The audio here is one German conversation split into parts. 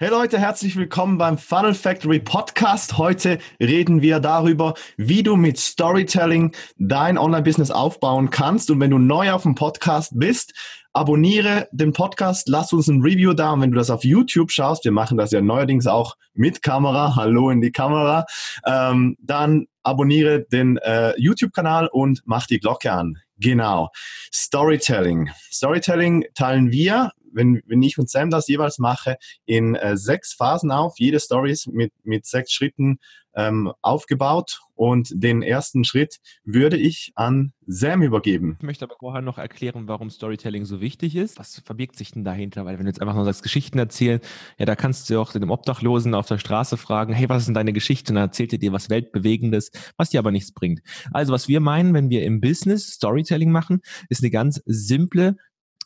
Hey Leute, herzlich willkommen beim Funnel Factory Podcast. Heute reden wir darüber, wie du mit Storytelling dein Online-Business aufbauen kannst. Und wenn du neu auf dem Podcast bist, abonniere den Podcast, lass uns ein Review da. Und wenn du das auf YouTube schaust, wir machen das ja neuerdings auch mit Kamera, hallo in die Kamera, ähm, dann abonniere den äh, YouTube-Kanal und mach die Glocke an. Genau. Storytelling. Storytelling teilen wir wenn, wenn ich und Sam das jeweils mache, in äh, sechs Phasen auf. Jede Story ist mit, mit sechs Schritten ähm, aufgebaut und den ersten Schritt würde ich an Sam übergeben. Ich möchte aber vorher noch erklären, warum Storytelling so wichtig ist. Was verbirgt sich denn dahinter? Weil wenn du jetzt einfach nur sagst, Geschichten erzählen, ja, da kannst du auch dem Obdachlosen auf der Straße fragen, hey, was ist denn deine Geschichte? Und dann erzählt er dir was Weltbewegendes, was dir aber nichts bringt. Also was wir meinen, wenn wir im Business Storytelling machen, ist eine ganz simple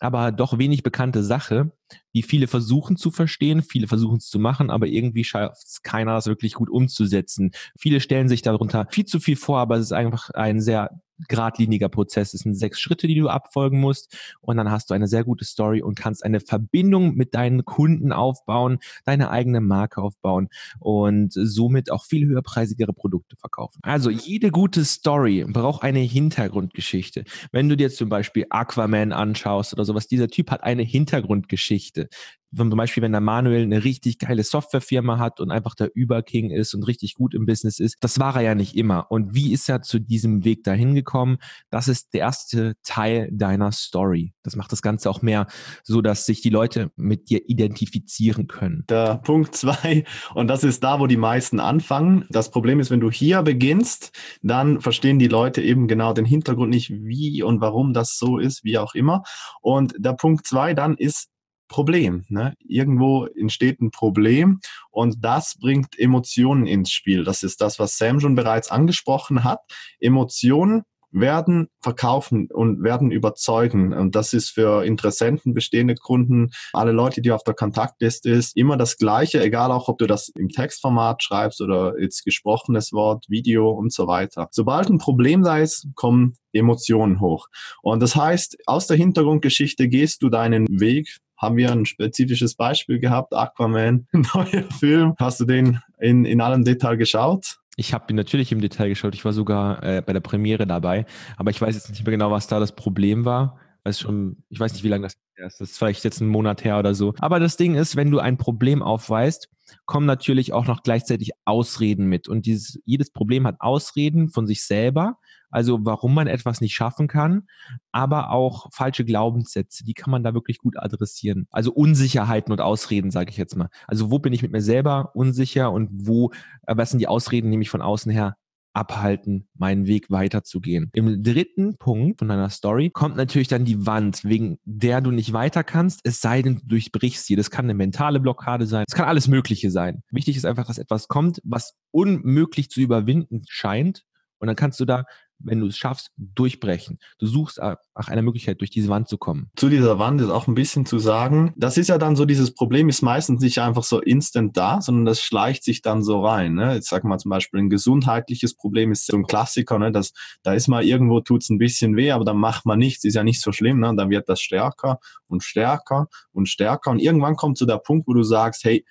aber doch wenig bekannte Sache, die viele versuchen zu verstehen, viele versuchen es zu machen, aber irgendwie schafft es keiner, das wirklich gut umzusetzen. Viele stellen sich darunter viel zu viel vor, aber es ist einfach ein sehr geradliniger Prozess. Es sind sechs Schritte, die du abfolgen musst und dann hast du eine sehr gute Story und kannst eine Verbindung mit deinen Kunden aufbauen, deine eigene Marke aufbauen und somit auch viel höherpreisigere Produkte verkaufen. Also jede gute Story braucht eine Hintergrundgeschichte. Wenn du dir zum Beispiel Aquaman anschaust oder sowas, dieser Typ hat eine Hintergrundgeschichte zum Beispiel, wenn der Manuel eine richtig geile Softwarefirma hat und einfach der Überking ist und richtig gut im Business ist, das war er ja nicht immer. Und wie ist er zu diesem Weg dahin gekommen? Das ist der erste Teil deiner Story. Das macht das Ganze auch mehr so, dass sich die Leute mit dir identifizieren können. Der Punkt zwei, und das ist da, wo die meisten anfangen. Das Problem ist, wenn du hier beginnst, dann verstehen die Leute eben genau den Hintergrund nicht, wie und warum das so ist, wie auch immer. Und der Punkt zwei dann ist, Problem. Ne? Irgendwo entsteht ein Problem und das bringt Emotionen ins Spiel. Das ist das, was Sam schon bereits angesprochen hat. Emotionen werden verkaufen und werden überzeugen. Und das ist für Interessenten, bestehende Kunden, alle Leute, die auf der Kontaktliste ist, immer das Gleiche, egal auch, ob du das im Textformat schreibst oder jetzt gesprochenes Wort, Video und so weiter. Sobald ein Problem da ist, kommen Emotionen hoch. Und das heißt, aus der Hintergrundgeschichte gehst du deinen Weg haben wir ein spezifisches Beispiel gehabt, Aquaman, neuer Film. Hast du den in, in allem Detail geschaut? Ich habe ihn natürlich im Detail geschaut. Ich war sogar äh, bei der Premiere dabei. Aber ich weiß jetzt nicht mehr genau, was da das Problem war. Weiß schon, ich weiß nicht, wie lange das ist. Das ist vielleicht jetzt ein Monat her oder so. Aber das Ding ist, wenn du ein Problem aufweist, kommen natürlich auch noch gleichzeitig Ausreden mit. Und dieses, jedes Problem hat Ausreden von sich selber, also warum man etwas nicht schaffen kann, aber auch falsche Glaubenssätze, die kann man da wirklich gut adressieren. Also Unsicherheiten und Ausreden, sage ich jetzt mal. Also wo bin ich mit mir selber unsicher und wo, äh, was sind die Ausreden, nämlich von außen her abhalten, meinen Weg weiterzugehen. Im dritten Punkt von deiner Story kommt natürlich dann die Wand, wegen der du nicht weiter kannst, es sei denn, du durchbrichst sie. Das kann eine mentale Blockade sein. Es kann alles Mögliche sein. Wichtig ist einfach, dass etwas kommt, was unmöglich zu überwinden scheint. Und dann kannst du da wenn du es schaffst, durchbrechen. Du suchst nach einer Möglichkeit, durch diese Wand zu kommen. Zu dieser Wand ist auch ein bisschen zu sagen, das ist ja dann so, dieses Problem ist meistens nicht einfach so instant da, sondern das schleicht sich dann so rein. Ne? Jetzt sag mal zum Beispiel, ein gesundheitliches Problem ist so ein Klassiker, ne? das, da ist mal irgendwo, tut's ein bisschen weh, aber dann macht man nichts, ist ja nicht so schlimm, ne? dann wird das stärker und stärker und stärker und irgendwann kommt zu so der Punkt, wo du sagst, hey,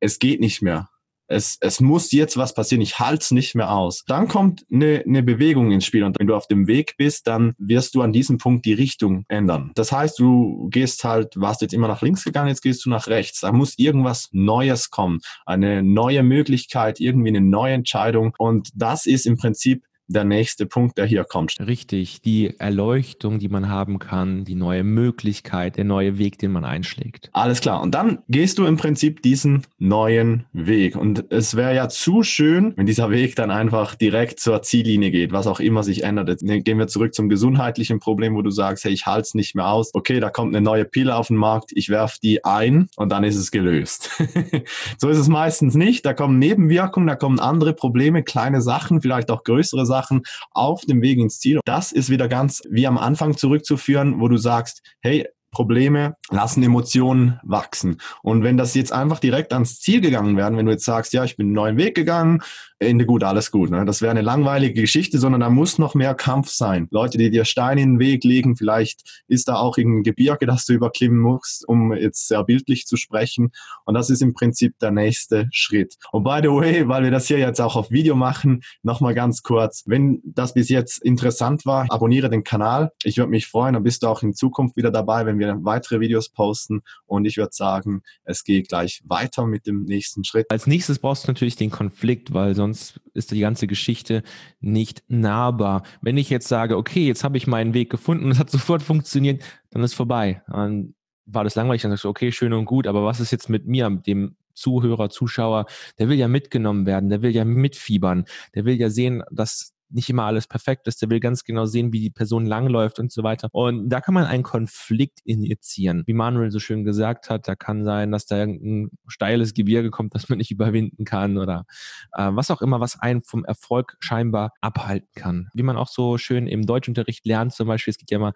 es geht nicht mehr es, es muss jetzt was passieren, ich halte es nicht mehr aus. Dann kommt eine, eine Bewegung ins Spiel und wenn du auf dem Weg bist, dann wirst du an diesem Punkt die Richtung ändern. Das heißt, du gehst halt, warst jetzt immer nach links gegangen, jetzt gehst du nach rechts. Da muss irgendwas Neues kommen, eine neue Möglichkeit, irgendwie eine neue Entscheidung und das ist im Prinzip der nächste Punkt, der hier kommt. Richtig, die Erleuchtung, die man haben kann, die neue Möglichkeit, der neue Weg, den man einschlägt. Alles klar. Und dann gehst du im Prinzip diesen neuen Weg. Und es wäre ja zu schön, wenn dieser Weg dann einfach direkt zur Ziellinie geht, was auch immer sich ändert. Jetzt gehen wir zurück zum gesundheitlichen Problem, wo du sagst, hey, ich halte es nicht mehr aus. Okay, da kommt eine neue Pille auf den Markt, ich werf die ein und dann ist es gelöst. so ist es meistens nicht. Da kommen Nebenwirkungen, da kommen andere Probleme, kleine Sachen, vielleicht auch größere Sachen Sachen auf dem Weg ins Ziel. Das ist wieder ganz wie am Anfang zurückzuführen, wo du sagst, hey, Probleme lassen Emotionen wachsen. Und wenn das jetzt einfach direkt ans Ziel gegangen werden, wenn du jetzt sagst, ja, ich bin einen neuen Weg gegangen, Ende gut, alles gut. Ne? Das wäre eine langweilige Geschichte, sondern da muss noch mehr Kampf sein. Leute, die dir Steine in den Weg legen, vielleicht ist da auch irgendein Gebirge, das du überklimmen musst, um jetzt sehr bildlich zu sprechen. Und das ist im Prinzip der nächste Schritt. Und by the way, weil wir das hier jetzt auch auf Video machen, nochmal ganz kurz. Wenn das bis jetzt interessant war, abonniere den Kanal. Ich würde mich freuen, dann bist du auch in Zukunft wieder dabei, wenn wir weitere Videos posten. Und ich würde sagen, es geht gleich weiter mit dem nächsten Schritt. Als nächstes brauchst du natürlich den Konflikt, weil sonst sonst ist die ganze Geschichte nicht nahbar. Wenn ich jetzt sage, okay, jetzt habe ich meinen Weg gefunden und es hat sofort funktioniert, dann ist vorbei. Dann war das langweilig, dann sagst du, okay, schön und gut, aber was ist jetzt mit mir, dem Zuhörer, Zuschauer, der will ja mitgenommen werden, der will ja mitfiebern, der will ja sehen, dass nicht immer alles perfekt ist. Der will ganz genau sehen, wie die Person langläuft und so weiter. Und da kann man einen Konflikt injizieren. Wie Manuel so schön gesagt hat, da kann sein, dass da ein steiles Gebirge kommt, das man nicht überwinden kann oder äh, was auch immer, was einen vom Erfolg scheinbar abhalten kann. Wie man auch so schön im Deutschunterricht lernt, zum Beispiel, es geht ja immer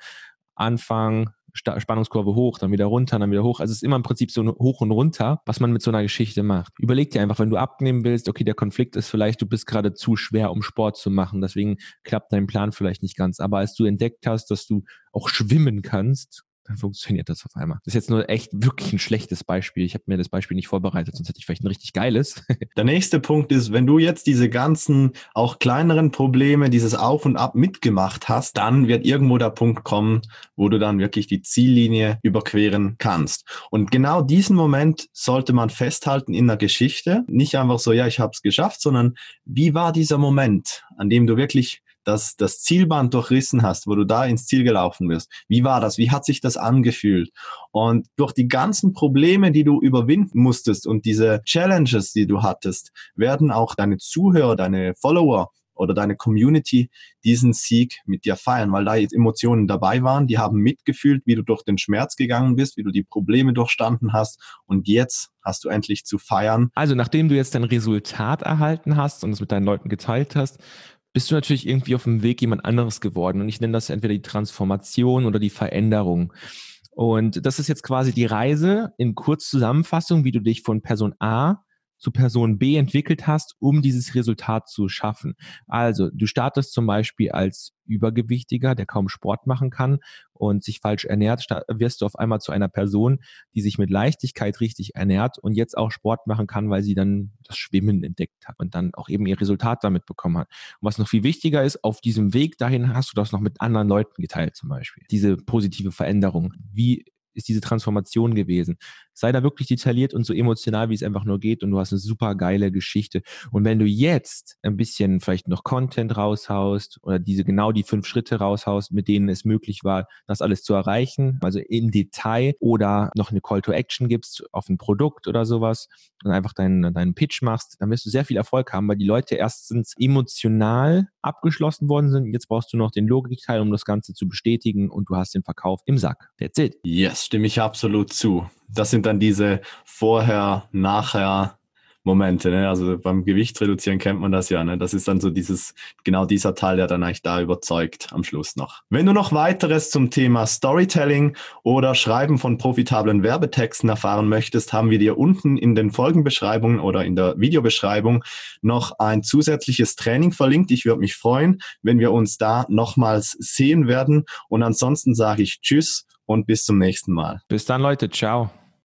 Anfang, Spannungskurve hoch, dann wieder runter, dann wieder hoch. Also es ist immer im Prinzip so hoch und runter, was man mit so einer Geschichte macht. Überleg dir einfach, wenn du abnehmen willst, okay, der Konflikt ist vielleicht, du bist gerade zu schwer, um Sport zu machen, deswegen klappt dein Plan vielleicht nicht ganz. Aber als du entdeckt hast, dass du auch schwimmen kannst, dann funktioniert das auf einmal. Das ist jetzt nur echt wirklich ein schlechtes Beispiel. Ich habe mir das Beispiel nicht vorbereitet, sonst hätte ich vielleicht ein richtig geiles. Der nächste Punkt ist, wenn du jetzt diese ganzen auch kleineren Probleme, dieses Auf und Ab mitgemacht hast, dann wird irgendwo der Punkt kommen, wo du dann wirklich die Ziellinie überqueren kannst. Und genau diesen Moment sollte man festhalten in der Geschichte. Nicht einfach so, ja, ich habe es geschafft, sondern wie war dieser Moment, an dem du wirklich das, das Zielband durchrissen hast, wo du da ins Ziel gelaufen bist. Wie war das? Wie hat sich das angefühlt? Und durch die ganzen Probleme, die du überwinden musstest und diese Challenges, die du hattest, werden auch deine Zuhörer, deine Follower oder deine Community diesen Sieg mit dir feiern, weil da jetzt Emotionen dabei waren, die haben mitgefühlt, wie du durch den Schmerz gegangen bist, wie du die Probleme durchstanden hast und jetzt hast du endlich zu feiern. Also nachdem du jetzt dein Resultat erhalten hast und es mit deinen Leuten geteilt hast, bist du natürlich irgendwie auf dem Weg jemand anderes geworden. Und ich nenne das entweder die Transformation oder die Veränderung. Und das ist jetzt quasi die Reise in Kurzzusammenfassung, wie du dich von Person A zu Person B entwickelt hast, um dieses Resultat zu schaffen. Also du startest zum Beispiel als Übergewichtiger, der kaum Sport machen kann und sich falsch ernährt, wirst du auf einmal zu einer Person, die sich mit Leichtigkeit richtig ernährt und jetzt auch Sport machen kann, weil sie dann das Schwimmen entdeckt hat und dann auch eben ihr Resultat damit bekommen hat. Und was noch viel wichtiger ist, auf diesem Weg dahin hast du das noch mit anderen Leuten geteilt zum Beispiel. Diese positive Veränderung. Wie ist diese Transformation gewesen. Sei da wirklich detailliert und so emotional, wie es einfach nur geht und du hast eine super geile Geschichte. Und wenn du jetzt ein bisschen vielleicht noch Content raushaust oder diese genau die fünf Schritte raushaust, mit denen es möglich war, das alles zu erreichen, also im Detail oder noch eine Call to Action gibst auf ein Produkt oder sowas und einfach deinen, deinen Pitch machst, dann wirst du sehr viel Erfolg haben, weil die Leute erstens emotional abgeschlossen worden sind. Jetzt brauchst du noch den Logikteil, um das Ganze zu bestätigen und du hast den Verkauf im Sack. That's it. Yes, stimme ich absolut zu. Das sind dann diese Vorher, Nachher, Momente. Ne? Also beim Gewicht reduzieren kennt man das ja. Ne? Das ist dann so dieses, genau dieser Teil, der dann eigentlich da überzeugt am Schluss noch. Wenn du noch weiteres zum Thema Storytelling oder Schreiben von profitablen Werbetexten erfahren möchtest, haben wir dir unten in den Folgenbeschreibungen oder in der Videobeschreibung noch ein zusätzliches Training verlinkt. Ich würde mich freuen, wenn wir uns da nochmals sehen werden. Und ansonsten sage ich Tschüss und bis zum nächsten Mal. Bis dann, Leute. Ciao.